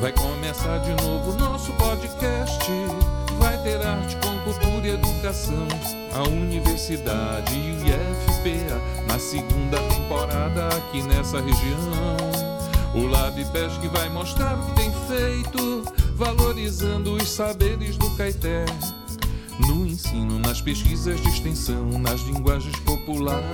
Vai começar de novo nosso podcast. Vai ter arte com cultura e educação. A universidade e o IFPA na segunda temporada aqui nessa região. O Lab Pesque vai mostrar o que tem feito, valorizando os saberes do Caeté. No ensino, nas pesquisas de extensão, nas linguagens populares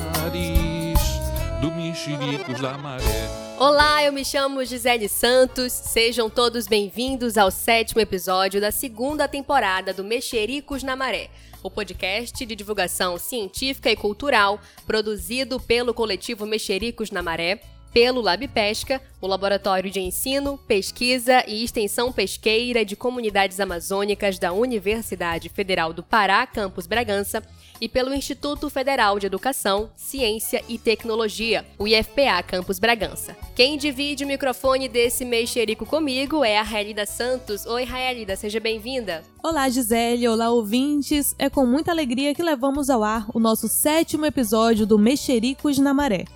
do Mexericos da Maré. Olá, eu me chamo Gisele Santos. Sejam todos bem-vindos ao sétimo episódio da segunda temporada do Mexericos na Maré, o podcast de divulgação científica e cultural produzido pelo coletivo Mexericos na Maré pelo Lab Pesca, o Laboratório de Ensino, Pesquisa e Extensão Pesqueira de Comunidades Amazônicas da Universidade Federal do Pará, Campus Bragança, e pelo Instituto Federal de Educação, Ciência e Tecnologia, o IFPA Campus Bragança. Quem divide o microfone desse mexerico comigo é a Raelida Santos. Oi, Raelida, seja bem-vinda. Olá, Gisele. Olá, ouvintes. É com muita alegria que levamos ao ar o nosso sétimo episódio do Mexericos na Maré.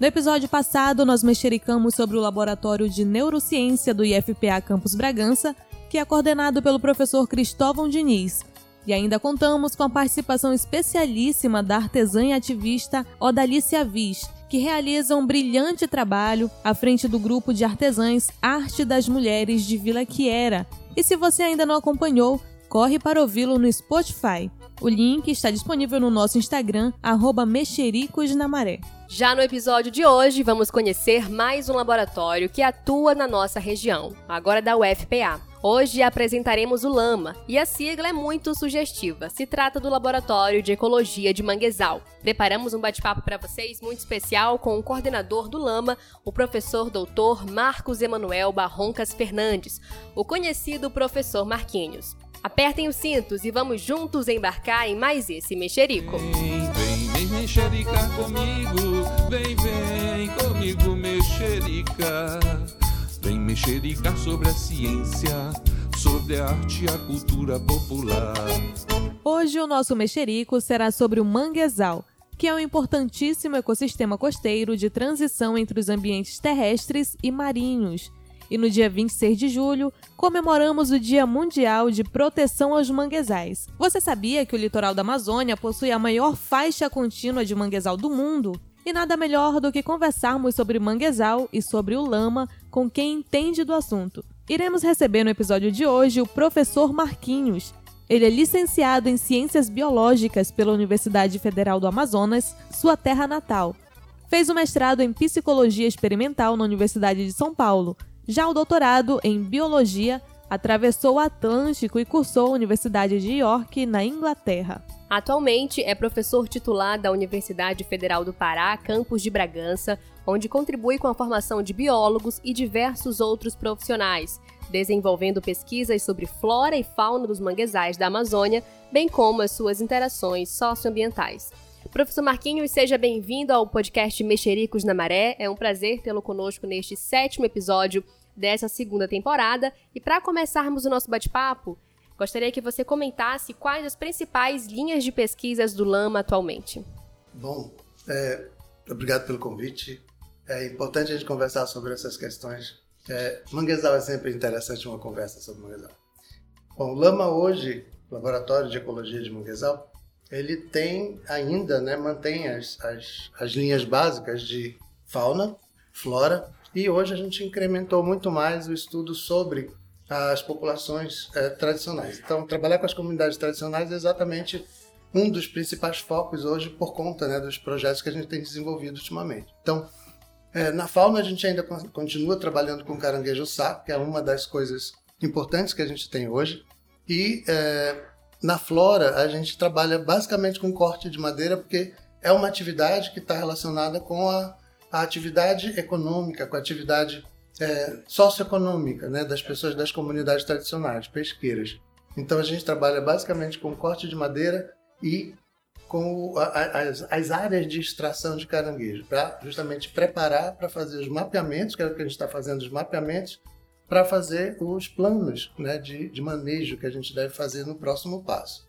No episódio passado, nós mexericamos sobre o Laboratório de Neurociência do IFPA Campus Bragança, que é coordenado pelo professor Cristóvão Diniz. E ainda contamos com a participação especialíssima da artesã e ativista Odalicia Viz, que realiza um brilhante trabalho à frente do grupo de artesãs Arte das Mulheres de Vila Quiera. E se você ainda não acompanhou, corre para ouvi-lo no Spotify. O link está disponível no nosso Instagram, arroba Mexericos na Maré. Já no episódio de hoje, vamos conhecer mais um laboratório que atua na nossa região, agora da UFPA. Hoje apresentaremos o LAMA, e a sigla é muito sugestiva. Se trata do Laboratório de Ecologia de Manguezal. Preparamos um bate-papo para vocês muito especial com o coordenador do LAMA, o professor doutor Marcos Emanuel Barroncas Fernandes, o conhecido professor Marquinhos. Apertem os cintos e vamos juntos embarcar em mais esse mexerico. Vem mexericar comigo. Vem, vem comigo mexericar. Vem mexericar sobre a ciência, sobre a arte e a cultura popular. Hoje o nosso mexerico será sobre o manguezal, que é um importantíssimo ecossistema costeiro de transição entre os ambientes terrestres e marinhos e no dia 26 de julho comemoramos o Dia Mundial de Proteção aos Manguezais. Você sabia que o litoral da Amazônia possui a maior faixa contínua de manguezal do mundo? E nada melhor do que conversarmos sobre manguezal e sobre o lama com quem entende do assunto. Iremos receber no episódio de hoje o professor Marquinhos. Ele é licenciado em Ciências Biológicas pela Universidade Federal do Amazonas, sua terra natal. Fez o mestrado em Psicologia Experimental na Universidade de São Paulo já o doutorado em biologia atravessou o Atlântico e cursou a Universidade de York, na Inglaterra. Atualmente é professor titular da Universidade Federal do Pará, campus de Bragança, onde contribui com a formação de biólogos e diversos outros profissionais, desenvolvendo pesquisas sobre flora e fauna dos manguezais da Amazônia, bem como as suas interações socioambientais. Professor Marquinhos, seja bem-vindo ao podcast Mexericos na Maré. É um prazer tê-lo conosco neste sétimo episódio dessa segunda temporada. E para começarmos o nosso bate-papo, gostaria que você comentasse quais as principais linhas de pesquisas do Lama atualmente. Bom, é, obrigado pelo convite. É importante a gente conversar sobre essas questões. É, manguezal é sempre interessante uma conversa sobre manguezal. Bom, o Lama hoje, Laboratório de Ecologia de Manguezal, ele tem ainda, né, mantém as, as, as linhas básicas de fauna, flora, e hoje a gente incrementou muito mais o estudo sobre as populações é, tradicionais. Então, trabalhar com as comunidades tradicionais é exatamente um dos principais focos hoje por conta né, dos projetos que a gente tem desenvolvido ultimamente. Então, é, na fauna a gente ainda continua trabalhando com caranguejo sapo, que é uma das coisas importantes que a gente tem hoje, e é, na flora, a gente trabalha basicamente com corte de madeira, porque é uma atividade que está relacionada com a, a, atividade econômica, com a atividade é, socioeconômica né, das pessoas das comunidades tradicionais, pesqueiras. Então a gente trabalha basicamente com corte de madeira e com a, as, as, áreas de extração de caranguejo, para justamente preparar para fazer os mapeamentos, que é o que a gente está fazendo, os mapeamentos para fazer os planos né, de, de manejo que a gente deve fazer no próximo passo.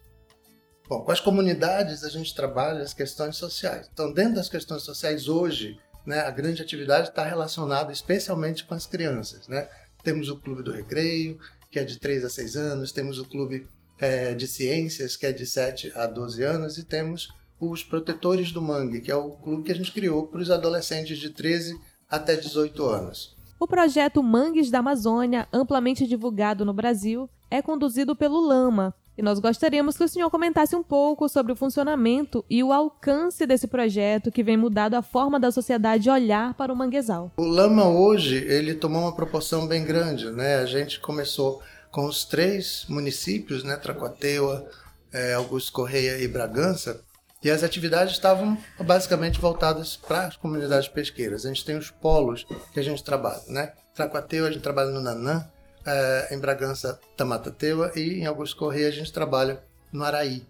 Bom, com as comunidades a gente trabalha as questões sociais. Então, dentro das questões sociais hoje, né, a grande atividade está relacionada especialmente com as crianças, né? temos o Clube do Recreio, que é de 3 a 6 anos, temos o Clube é, de Ciências, que é de 7 a 12 anos, e temos os Protetores do Mangue, que é o clube que a gente criou para os adolescentes de 13 até 18 anos. O projeto Mangues da Amazônia, amplamente divulgado no Brasil, é conduzido pelo Lama, e nós gostaríamos que o senhor comentasse um pouco sobre o funcionamento e o alcance desse projeto que vem mudado a forma da sociedade olhar para o manguezal. O Lama hoje ele tomou uma proporção bem grande, né? A gente começou com os três municípios, né? Tracuateua, é, Augusto Correia e Bragança, e as atividades estavam basicamente voltadas para as comunidades pesqueiras. A gente tem os polos que a gente trabalha, né? Tracuateu, a gente trabalha no Nanã, é, em Bragança, Tamatateua e em Augusto Correia a gente trabalha no Araí.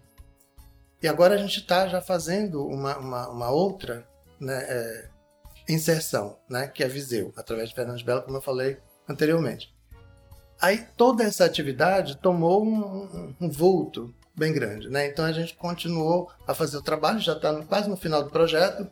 E agora a gente está já fazendo uma, uma, uma outra né, é, inserção, né, que é Viseu, através de Fernandes Belo, como eu falei anteriormente. Aí toda essa atividade tomou um, um vulto bem grande, né? Então a gente continuou a fazer o trabalho, já está quase no final do projeto,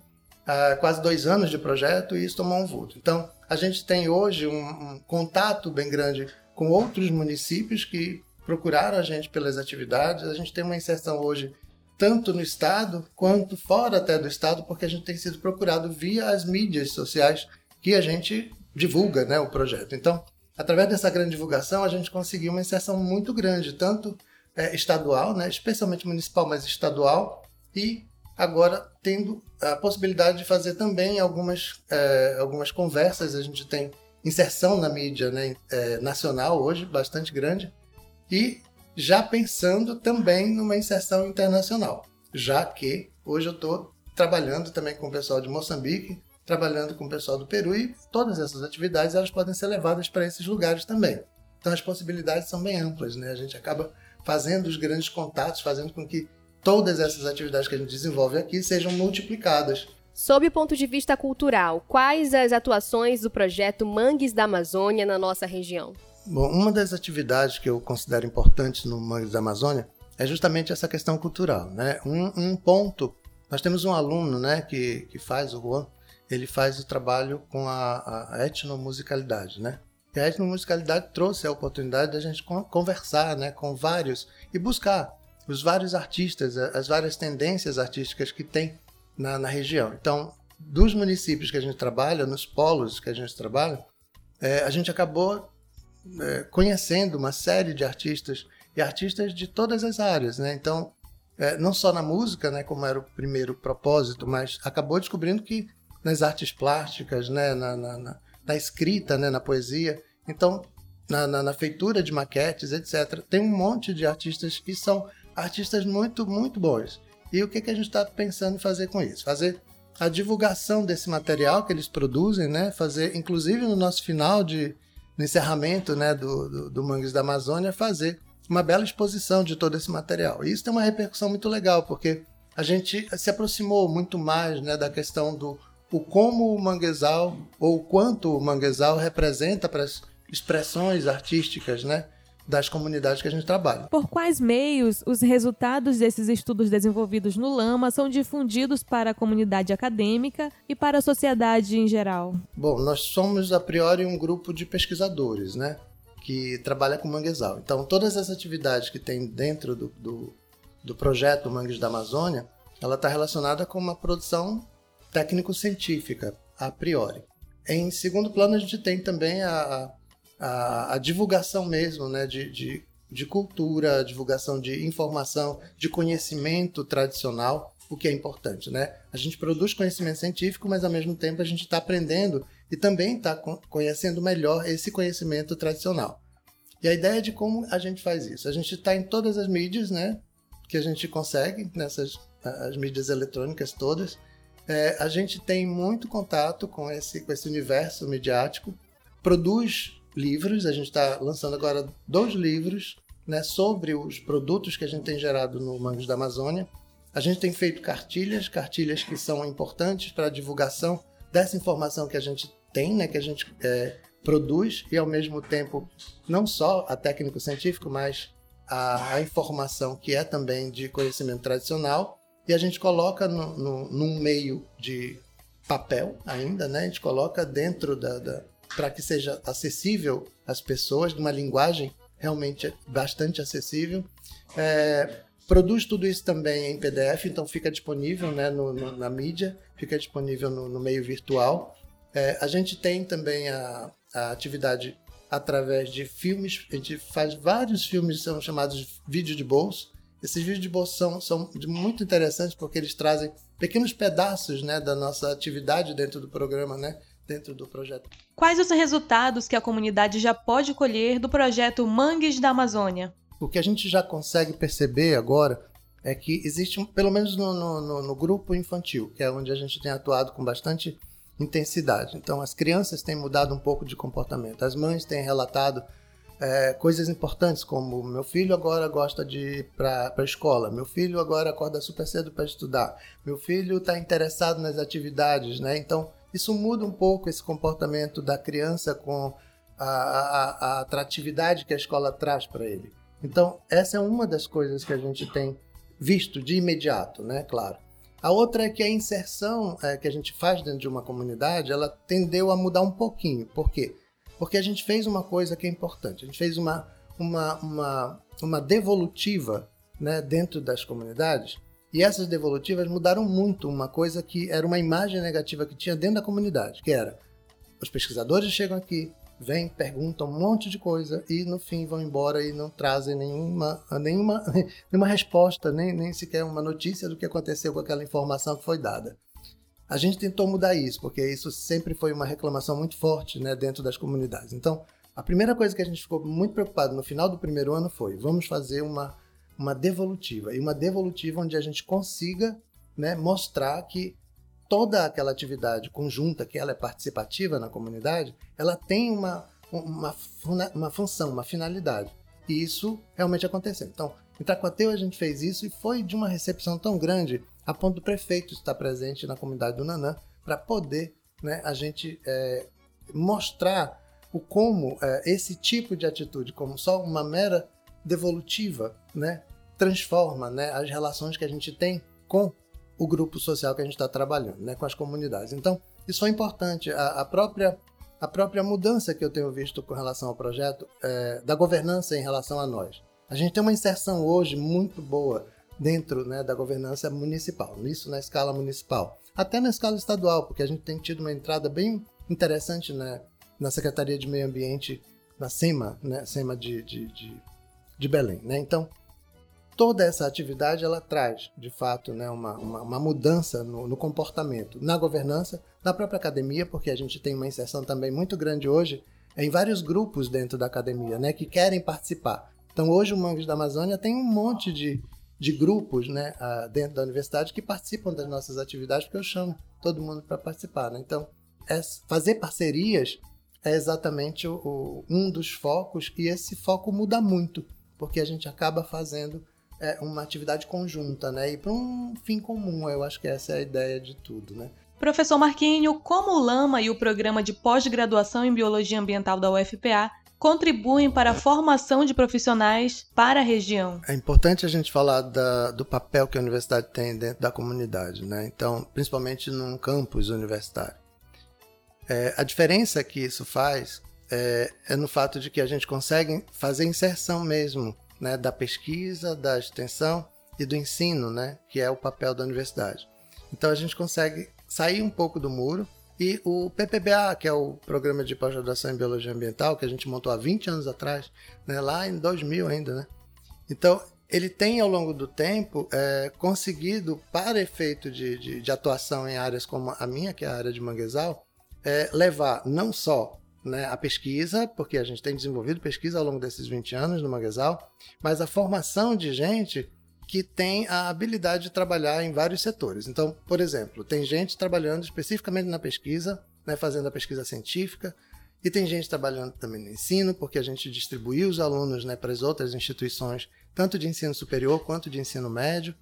quase dois anos de projeto e isso tomou um vulto. Então a gente tem hoje um, um contato bem grande com outros municípios que procuraram a gente pelas atividades. A gente tem uma inserção hoje tanto no estado quanto fora até do estado, porque a gente tem sido procurado via as mídias sociais que a gente divulga, né, o projeto. Então, através dessa grande divulgação, a gente conseguiu uma inserção muito grande, tanto é, estadual, né, especialmente municipal, mas estadual, e agora tendo a possibilidade de fazer também algumas, é, algumas conversas. A gente tem inserção na mídia né, é, nacional hoje, bastante grande, e já pensando também numa inserção internacional, já que hoje eu estou trabalhando também com o pessoal de Moçambique, trabalhando com o pessoal do Peru e todas essas atividades elas podem ser levadas para esses lugares também. Então as possibilidades são bem amplas, né? A gente acaba fazendo os grandes contatos, fazendo com que todas essas atividades que a gente desenvolve aqui sejam multiplicadas. Sob o ponto de vista cultural, quais as atuações do projeto Mangues da Amazônia na nossa região? Bom, uma das atividades que eu considero importantes no Mangues da Amazônia é justamente essa questão cultural. Né? Um, um ponto, nós temos um aluno né, que, que faz, o Juan, ele faz o trabalho com a, a etnomusicalidade. Né? E a etnomusicalidade trouxe a oportunidade da gente conversar né, com vários e buscar os vários artistas, as várias tendências artísticas que tem na, na região. Então, dos municípios que a gente trabalha, nos polos que a gente trabalha, é, a gente acabou é, conhecendo uma série de artistas e artistas de todas as áreas, né? Então, é, não só na música, né, como era o primeiro propósito, mas acabou descobrindo que nas artes plásticas, né, na, na, na, na escrita, né, na poesia, então na, na, na, feitura de maquetes, etc. Tem um monte de artistas que são artistas muito, muito bons. E o que, que a gente está pensando em fazer com isso? Fazer a divulgação desse material que eles produzem, né? Fazer, inclusive no nosso final de no encerramento, né, do, do, do Mangues da Amazônia, fazer uma bela exposição de todo esse material. E isso tem uma repercussão muito legal, porque a gente se aproximou muito mais, né, da questão do o como o manguezal ou o quanto o manguezal representa para as expressões artísticas, né, das comunidades que a gente trabalha. Por quais meios os resultados desses estudos desenvolvidos no Lama são difundidos para a comunidade acadêmica e para a sociedade em geral? Bom, nós somos a priori um grupo de pesquisadores, né? Que trabalha com manguezal. Então, todas as atividades que tem dentro do, do, do projeto Mangues da Amazônia, ela está relacionada com uma produção técnico-científica, a priori. Em segundo plano, a gente tem também a, a, a divulgação mesmo né, de, de, de cultura, divulgação de informação, de conhecimento tradicional, o que é importante. Né? A gente produz conhecimento científico, mas ao mesmo tempo a gente está aprendendo e também está conhecendo melhor esse conhecimento tradicional. E a ideia de como a gente faz isso? A gente está em todas as mídias, né? Que a gente consegue, nessas as mídias eletrônicas todas. É, a gente tem muito contato com esse, com esse universo midiático, produz livros. A gente está lançando agora dois livros né, sobre os produtos que a gente tem gerado no Mangos da Amazônia. A gente tem feito cartilhas, cartilhas que são importantes para a divulgação dessa informação que a gente tem, né, que a gente é, produz, e ao mesmo tempo não só a técnico científico, mas a, a, informação que é também de conhecimento tradicional. E a gente coloca no, no, num meio de papel ainda, né? A gente coloca dentro da, da para que seja acessível às pessoas, de uma linguagem realmente bastante acessível. É, produz tudo isso também em PDF, então fica disponível né, no, no, na mídia, fica disponível no, no meio virtual. É, a gente tem também a, a atividade através de filmes, a gente faz vários filmes são chamados vídeos de bolso. Esses vídeos de bolso são, são muito interessantes porque eles trazem pequenos pedaços né, da nossa atividade dentro do programa, né, dentro do projeto. Quais os resultados que a comunidade já pode colher do projeto Mangues da Amazônia? O que a gente já consegue perceber agora é que existe, pelo menos no, no, no grupo infantil, que é onde a gente tem atuado com bastante intensidade. Então, as crianças têm mudado um pouco de comportamento. As mães têm relatado é, coisas importantes, como meu filho agora gosta de ir para a escola, meu filho agora acorda super cedo para estudar, meu filho está interessado nas atividades, né? Então, isso muda um pouco esse comportamento da criança com a, a, a atratividade que a escola traz para ele. Então, essa é uma das coisas que a gente tem visto de imediato, né? Claro. A outra é que a inserção é, que a gente faz dentro de uma comunidade, ela tendeu a mudar um pouquinho. Por quê? Porque a gente fez uma coisa que é importante. A gente fez uma, uma, uma, uma devolutiva né, dentro das comunidades. E essas devolutivas mudaram muito uma coisa que era uma imagem negativa que tinha dentro da comunidade, que era os pesquisadores chegam aqui, vêm, perguntam um monte de coisa e no fim vão embora e não trazem nenhuma, nenhuma, nenhuma resposta, nem, nem sequer uma notícia do que aconteceu com aquela informação que foi dada. A gente tentou mudar isso, porque isso sempre foi uma reclamação muito forte né, dentro das comunidades. Então, a primeira coisa que a gente ficou muito preocupado no final do primeiro ano foi: vamos fazer uma, uma devolutiva. E uma devolutiva onde a gente consiga né, mostrar que toda aquela atividade conjunta, que ela é participativa na comunidade, ela tem uma, uma, uma função, uma finalidade. E isso realmente aconteceu. Então, em Taquateu a gente fez isso e foi de uma recepção tão grande a ponto do prefeito estar presente na comunidade do Nanã para poder né, a gente é, mostrar o como é, esse tipo de atitude, como só uma mera devolutiva, né, transforma né, as relações que a gente tem com o grupo social que a gente está trabalhando, né, com as comunidades. Então, isso é importante. A, a, própria, a própria mudança que eu tenho visto com relação ao projeto, é, da governança em relação a nós. A gente tem uma inserção hoje muito boa dentro né, da governança municipal, isso na escala municipal. Até na escala estadual, porque a gente tem tido uma entrada bem interessante né, na Secretaria de Meio Ambiente, na SEMA, né, SEMA de, de, de, de Belém. Né? Então, toda essa atividade ela traz, de fato, né, uma, uma, uma mudança no, no, comportamento, na governança, na própria academia, porque a gente tem uma inserção também muito grande hoje em vários grupos dentro da academia, né, que querem participar. Então, hoje o Mangues da Amazônia tem um monte de, de grupos né, dentro da universidade que participam das nossas atividades, porque eu chamo todo mundo para participar. Né? Então, é, fazer parcerias é exatamente o, o, um dos focos, e esse foco muda muito, porque a gente acaba fazendo é, uma atividade conjunta, né? E para um fim comum, eu acho que essa é a ideia de tudo, né? Professor Marquinho, como o LAMA e o programa de pós-graduação em Biologia Ambiental da UFPA contribuem para a formação de profissionais para a região? É importante a gente falar da, do papel que a universidade tem dentro da comunidade, né? Então, principalmente num campus universitário. É, a diferença que isso faz é, é no fato de que a gente consegue fazer inserção mesmo né, da pesquisa, da extensão e do ensino, né, que é o papel da universidade. Então a gente consegue sair um pouco do muro e o PPBA, que é o Programa de Pós-Graduação em Biologia Ambiental, que a gente montou há 20 anos atrás, né, lá em 2000 ainda, né? Então, ele tem ao longo do tempo é, conseguido, para efeito de, de, de, atuação em áreas como a minha, que é a área de manguezal, é, levar não só né, a pesquisa, porque a gente tem desenvolvido pesquisa ao longo desses 20 anos no Manguezal, mas a formação de gente que tem a habilidade de trabalhar em vários setores. Então, por exemplo, tem gente trabalhando especificamente na pesquisa, né, fazendo a pesquisa científica, e tem gente trabalhando também no ensino, porque a gente distribuiu os alunos né, para as outras instituições, tanto de ensino superior quanto de ensino médio.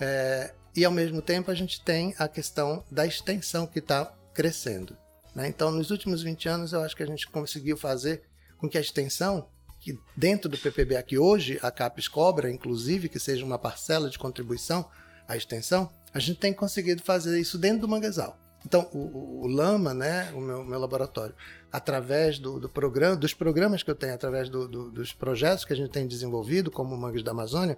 É, e ao mesmo tempo a gente tem a questão da extensão que está crescendo. Né? Então, nos últimos 20 anos, eu acho que a gente conseguiu fazer com que a extensão, que dentro do PPBA que hoje a CAPES cobra, inclusive, que seja uma parcela de contribuição à extensão, a gente tem conseguido fazer isso dentro do manguezal. Então, o, o, Lama, né, o meu, meu laboratório, através do, do, programa, dos programas que eu tenho, através do, do, dos projetos que a gente tem desenvolvido, como o Mangues da Amazônia,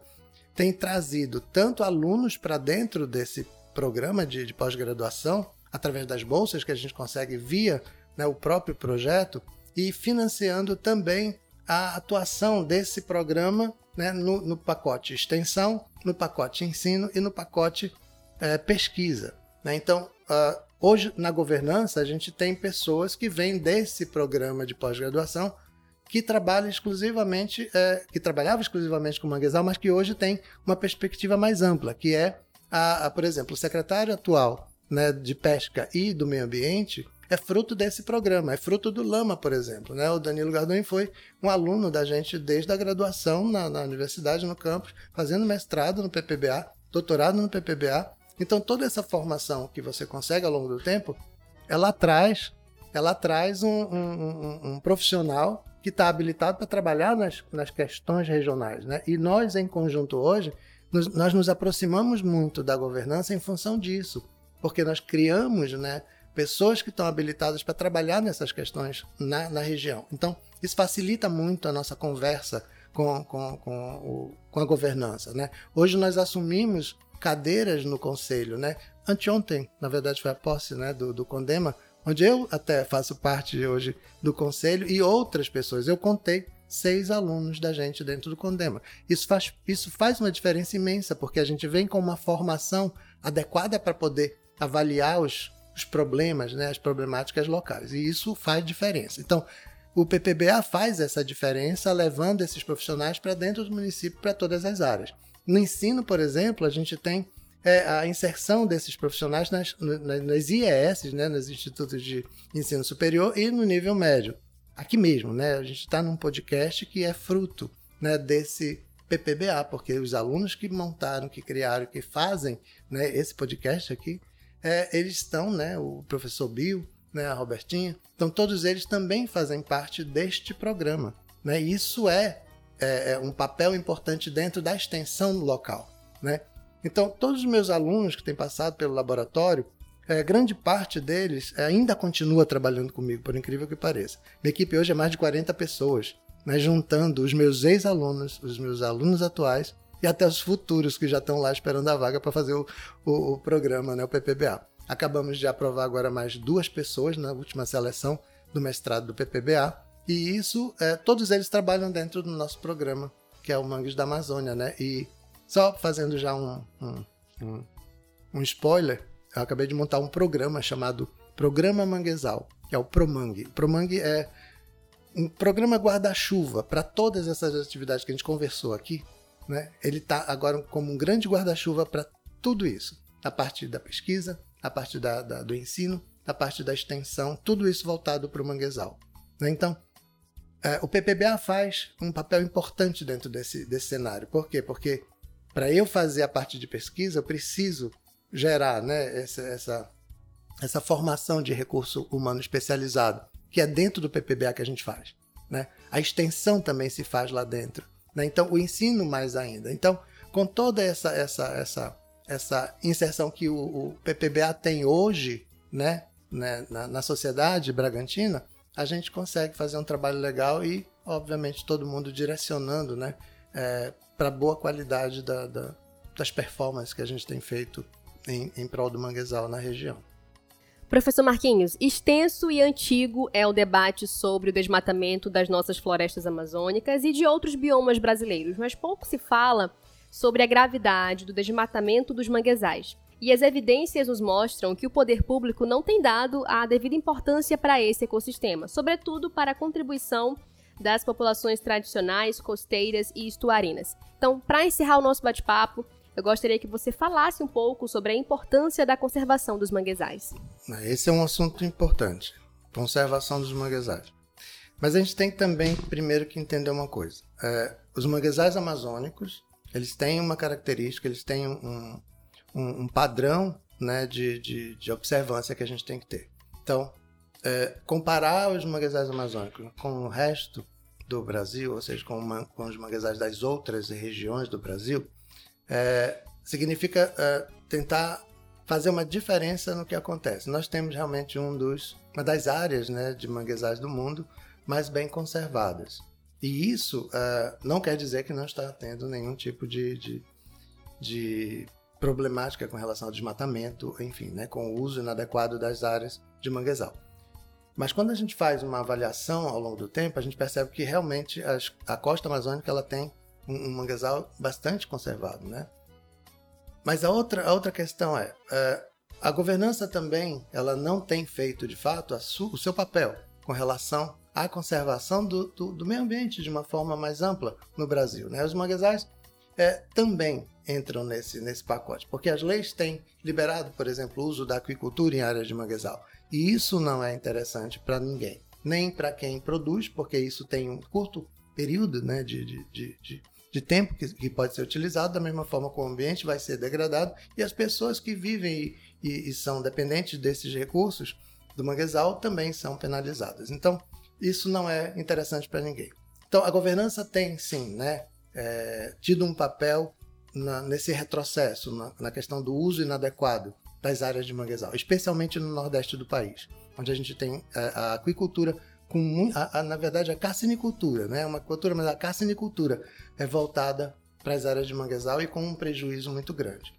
tem trazido tanto alunos para dentro desse programa de, de pós-graduação, através das bolsas que a gente consegue via né, o próprio projeto, e financiando também a atuação desse programa né, no, no, pacote extensão, no pacote ensino e no pacote é, pesquisa. Né? Então, uh, hoje na governança, a gente tem pessoas que vêm desse programa de pós-graduação que trabalham exclusivamente, é, que trabalhava exclusivamente com manguezal, mas que hoje tem uma perspectiva mais ampla, que é, a, a por exemplo, o secretário atual né, de pesca e do meio ambiente, é fruto desse programa, é fruto do Lama, por exemplo. Né? O Danilo Gardoni foi um aluno da gente desde a graduação na, na universidade, no campus, fazendo mestrado no PPBA, doutorado no PPBA. Então, toda essa formação que você consegue ao longo do tempo, ela traz, ela traz um, um, um, um profissional que está habilitado para trabalhar nas, nas questões regionais. Né? E nós, em conjunto hoje, nos, nós nos aproximamos muito da governança em função disso, porque nós criamos né, pessoas que estão habilitadas para trabalhar nessas questões na, na, região. Então, isso facilita muito a nossa conversa com, com, com, o, com a governança. Né? Hoje nós assumimos cadeiras no conselho. Né? Anteontem, na verdade, foi a posse né, do, do Condema, onde eu até faço parte hoje do conselho e outras pessoas. Eu contei seis alunos da gente dentro do Condema. Isso faz, isso faz uma diferença imensa, porque a gente vem com uma formação adequada para poder avaliar os, os problemas, né, as problemáticas locais. E isso faz diferença. Então, o PPBA faz essa diferença levando esses profissionais para dentro do município para todas as áreas. No ensino, por exemplo, a gente tem é, a inserção desses profissionais nas, nas IES, né, nos institutos de ensino superior e no nível médio. Aqui mesmo, né, a gente está num podcast que é fruto né, desse PPBA, porque os alunos que montaram, que criaram, que fazem né, esse podcast aqui, é, eles estão, né, o professor Bill, né, a Robertinha, então todos eles também fazem parte deste programa. Né? Isso é, é, é um papel importante dentro da extensão local. Né? Então, todos os meus alunos que têm passado pelo laboratório, é, grande parte deles ainda continua trabalhando comigo, por incrível que pareça. Minha equipe hoje é mais de 40 pessoas, né, juntando os meus ex-alunos, os meus alunos atuais e até os futuros que já estão lá esperando a vaga para fazer o, o, o, programa, né, o PPBA. Acabamos de aprovar agora mais duas pessoas na última seleção do mestrado do PPBA, e isso, é, todos eles trabalham dentro do nosso programa, que é o Mangues da Amazônia, né? E só fazendo já um, um, um, um spoiler, eu acabei de montar um programa chamado Programa Manguezal, que é o Promangue. Promangue é um programa guarda-chuva para todas essas atividades que a gente conversou aqui, né? Ele está agora como um grande guarda-chuva para tudo isso. A parte da pesquisa, a parte da, da, do ensino, a parte da extensão, tudo isso voltado para o manguezal. Né? Então, é, o PPBA faz um papel importante dentro desse, desse cenário. Por quê? Porque para eu fazer a parte de pesquisa, eu preciso gerar né, essa, essa, essa formação de recurso humano especializado, que é dentro do PPBA que a gente faz. Né? A extensão também se faz lá dentro. Né? Então, o ensino mais ainda. Então, com toda essa, essa, essa, essa inserção que o, o PPBA tem hoje né, né, na, na sociedade bragantina, a gente consegue fazer um trabalho legal e, obviamente, todo mundo direcionando né, é, para boa qualidade da, da, das performances que a gente tem feito em, em prol do manguezal na região. Professor Marquinhos, extenso e antigo é o debate sobre o desmatamento das nossas florestas amazônicas e de outros biomas brasileiros, mas pouco se fala sobre a gravidade do desmatamento dos manguezais. E as evidências nos mostram que o poder público não tem dado a devida importância para esse ecossistema, sobretudo para a contribuição das populações tradicionais, costeiras e estuarinas. Então, para encerrar o nosso bate-papo, eu gostaria que você falasse um pouco sobre a importância da conservação dos manguezais. Esse é um assunto importante, conservação dos manguezais. Mas a gente tem também, primeiro, que entender uma coisa. É, os manguezais amazônicos, eles têm uma característica, eles têm um, um, um padrão né, de, de, de, observância que a gente tem que ter. Então, é, comparar os manguezais amazônicos com o resto do Brasil, ou seja, com, uma, com os manguezais das outras regiões do Brasil, é, significa é, tentar fazer uma diferença no que acontece. Nós temos realmente um dos, uma das áreas né, de manguezais do mundo mais bem conservadas. E isso uh, não quer dizer que não está tendo nenhum tipo de, de, de problemática com relação ao desmatamento, enfim, né, com o uso inadequado das áreas de manguezal. Mas quando a gente faz uma avaliação ao longo do tempo, a gente percebe que realmente as, a costa amazônica ela tem um, um bastante conservado, né? Mas a outra, a outra questão é, é, a governança também ela não tem feito de fato o seu papel com relação à conservação do, do, do, meio ambiente de uma forma mais ampla no Brasil. Né? Os manguezais é, também entram nesse, nesse pacote, porque as leis têm liberado, por exemplo, o uso da aquicultura em áreas de manguezal. E isso não é interessante para ninguém, nem para quem produz, porque isso tem um curto período né, de, de, de, de de tempo que, que, pode ser utilizado, da mesma forma que o ambiente vai ser degradado e as pessoas que vivem e, e, e são dependentes desses recursos do manguezal também são penalizadas. Então, isso não é interessante para ninguém. Então, a governança tem sim né, é, tido um papel na, nesse retrocesso, na, na questão do uso inadequado das áreas de manguezal, especialmente no nordeste do país, onde a gente tem é, a aquicultura com a, a, na verdade a carcinicultura, né? Uma cultura, mas a carcinicultura é voltada para as áreas de manguezal e com um prejuízo muito grande.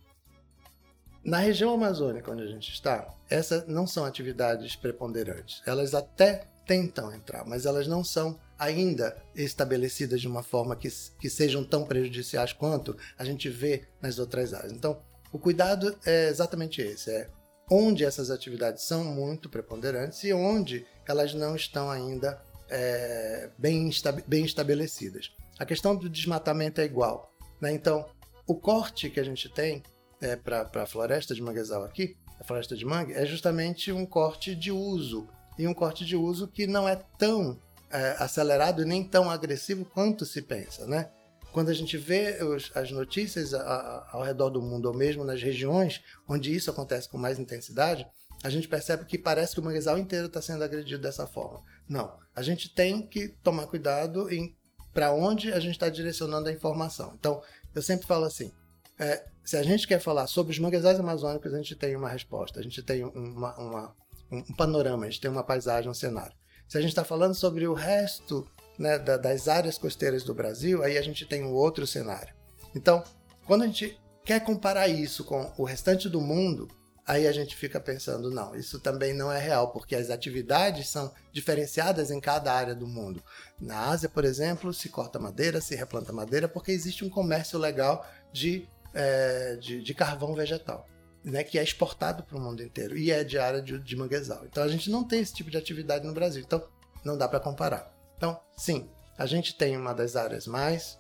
Na região amazônica onde a gente está, essas não são atividades preponderantes. Elas até tentam entrar, mas elas não são ainda estabelecidas de uma forma que, que sejam tão prejudiciais quanto a gente vê nas outras áreas. Então, o cuidado é exatamente esse: é onde essas atividades são muito preponderantes e onde elas não estão ainda é, bem, bem estabelecidas. A questão do desmatamento é igual. Né? Então, o corte que a gente tem é, para a floresta de manguezal aqui, a floresta de mangue, é justamente um corte de uso. E um corte de uso que não é tão é, acelerado nem tão agressivo quanto se pensa. Né? Quando a gente vê os, as notícias a, a, ao redor do mundo, ou mesmo nas regiões onde isso acontece com mais intensidade, a gente percebe que parece que o manguezal inteiro está sendo agredido dessa forma. Não. A gente tem que tomar cuidado em para onde a gente está direcionando a informação. Então, eu sempre falo assim: é, se a gente quer falar sobre os manguezais amazônicos, a gente tem uma resposta, a gente tem uma, uma, um panorama, a gente tem uma paisagem, um cenário. Se a gente está falando sobre o resto né, da, das áreas costeiras do Brasil, aí a gente tem um outro cenário. Então, quando a gente quer comparar isso com o restante do mundo, aí a gente fica pensando, não, isso também não é real, porque as atividades são diferenciadas em cada área do mundo. Na Ásia, por exemplo, se corta madeira, se replanta madeira, porque existe um comércio legal de, é, de, de, carvão vegetal. Né, que é exportado para o mundo inteiro e é de área de, de manguezal. Então a gente não tem esse tipo de atividade no Brasil. Então não dá para comparar. Então, sim, a gente tem uma das áreas mais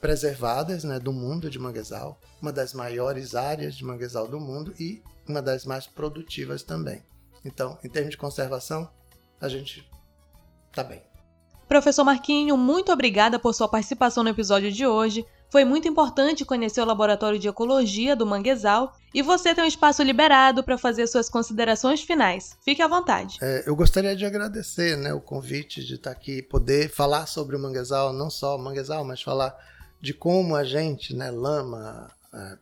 preservadas né, do mundo de manguezal, uma das maiores áreas de manguezal do mundo e uma das mais produtivas também. Então, em termos de conservação, a gente está bem. Professor Marquinho, muito obrigada por sua participação no episódio de hoje. Foi muito importante conhecer o Laboratório de Ecologia do Manguezal e você tem um espaço liberado para fazer suas considerações finais. Fique à vontade. É, eu gostaria de agradecer né, o convite de estar aqui, poder falar sobre o Manguezal, não só o Manguezal, mas falar de como a gente, né, Lama, é,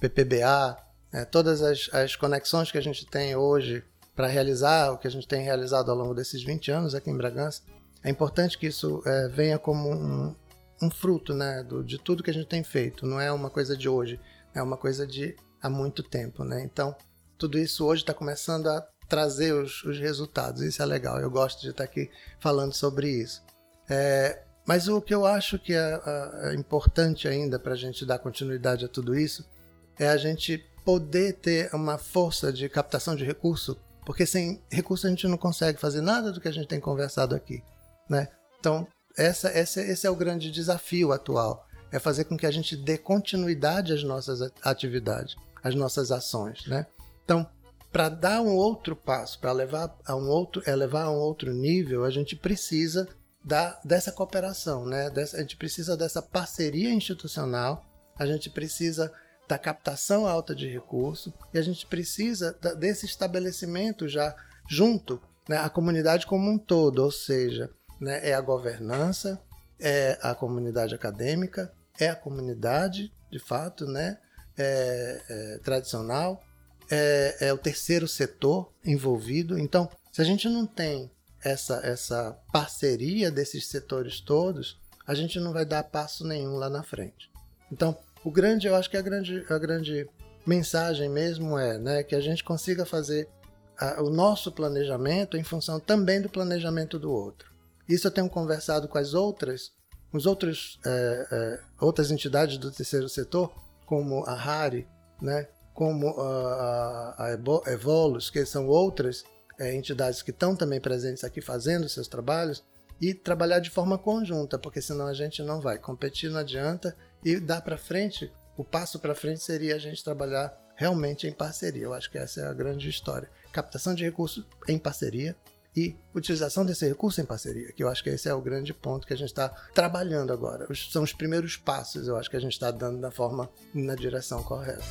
PPBA, é, todas as, as conexões que a gente tem hoje para realizar o que a gente tem realizado ao longo desses 20 anos aqui em Bragança, é importante que isso é, venha como um, um fruto né, do, de tudo que a gente tem feito. Não é uma coisa de hoje, é uma coisa de há muito tempo. Né? Então, tudo isso hoje está começando a trazer os, os, resultados. Isso é legal. Eu gosto de estar aqui falando sobre isso. É, mas o que eu acho que é, é importante ainda para a gente dar continuidade a tudo isso é a gente poder ter uma força de captação de recurso, porque sem recurso a gente não consegue fazer nada do que a gente tem conversado aqui. Né? Então, essa, essa, esse é o grande desafio atual, é fazer com que a gente dê continuidade às nossas atividades, às nossas ações, né? Então, para dar um outro passo, para levar a um outro, elevar a um outro nível, a gente precisa da, dessa cooperação, né? Dessa, a gente precisa dessa parceria institucional, a gente precisa da captação alta de recurso e a gente precisa desse estabelecimento já junto, né, a comunidade como um todo, ou seja, né? É a governança, é a comunidade acadêmica, é a comunidade, de fato, né? É, é, tradicional é, é o terceiro setor envolvido. Então, se a gente não tem essa, essa parceria desses setores todos, a gente não vai dar passo nenhum lá na frente. Então, o grande, eu acho que a grande, a grande mensagem mesmo é né, que a gente consiga fazer a, o nosso planejamento em função também do planejamento do outro. Isso eu tenho conversado com as outras, os outros, é, é, outras entidades do terceiro setor, como a RARI, né, como a, a, a Evolus, que são outras é, entidades que estão também presentes aqui fazendo seus trabalhos, e trabalhar de forma conjunta, porque senão a gente não vai. Competir não adianta e dar para frente, o passo para frente seria a gente trabalhar realmente em parceria. Eu acho que essa é a grande história. Captação de recursos em parceria e utilização desse recurso em parceria, que eu acho que esse é o grande ponto que a gente está trabalhando agora. São os primeiros passos, eu acho que a gente está dando da forma, na direção correta.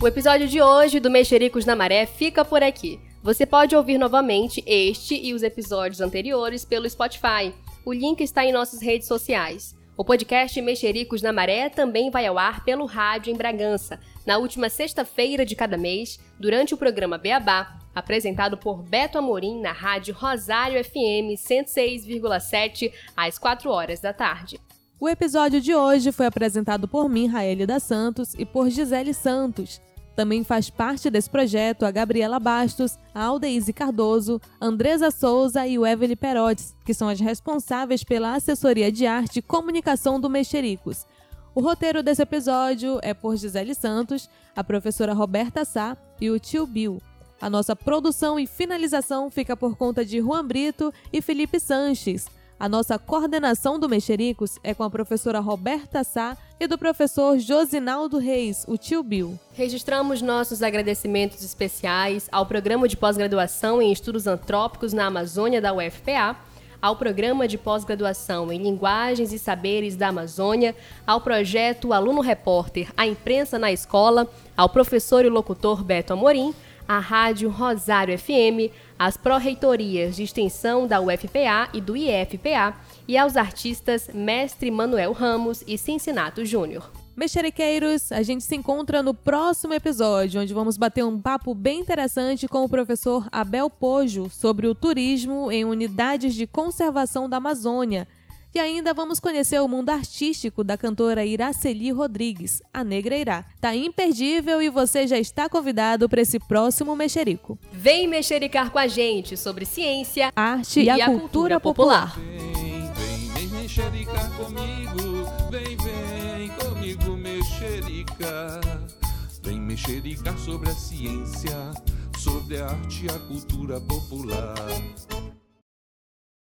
O episódio de hoje do Mexericos na Maré fica por aqui. Você pode ouvir novamente este e os episódios anteriores pelo Spotify. O link está em nossas redes sociais. O podcast Mexericos na Maré também vai ao ar pelo rádio em Bragança, na última sexta-feira de cada mês, durante o programa Beabá, apresentado por Beto Amorim na rádio Rosário FM 106,7 às 4 horas da tarde. O episódio de hoje foi apresentado por mim, Raeli da Santos, e por Gisele Santos. Também faz parte desse projeto a Gabriela Bastos, a Aldeise Cardoso, Andresa Souza e o Evelyn Perotes, que são as responsáveis pela assessoria de arte e comunicação do Mexericos. O roteiro desse episódio é por Gisele Santos, a professora Roberta Sá e o tio Bill. A nossa produção e finalização fica por conta de Juan Brito e Felipe Sanches. A nossa coordenação do Mexericos é com a professora Roberta Sá e do professor Josinaldo Reis, o tio Bill. Registramos nossos agradecimentos especiais ao Programa de Pós-Graduação em Estudos Antrópicos na Amazônia da UFPA, ao Programa de Pós-Graduação em Linguagens e Saberes da Amazônia, ao projeto Aluno Repórter A Imprensa na Escola, ao professor e locutor Beto Amorim, à Rádio Rosário FM, às pró-reitorias de extensão da UFPA e do IFPA e aos artistas Mestre Manuel Ramos e Cincinato Júnior. Mexeriqueiros, a gente se encontra no próximo episódio, onde vamos bater um papo bem interessante com o professor Abel Pojo sobre o turismo em unidades de conservação da Amazônia e ainda vamos conhecer o mundo artístico da cantora Iraceli Rodrigues, a Negra Irá. Tá imperdível e você já está convidado para esse próximo Mexerico. Vem mexericar com a gente sobre ciência, arte e, e a, cultura, cultura popular. Vem, vem, vem mexericar comigo, vem, vem comigo mexericar. Vem mexericar sobre a ciência, sobre a arte e a cultura popular.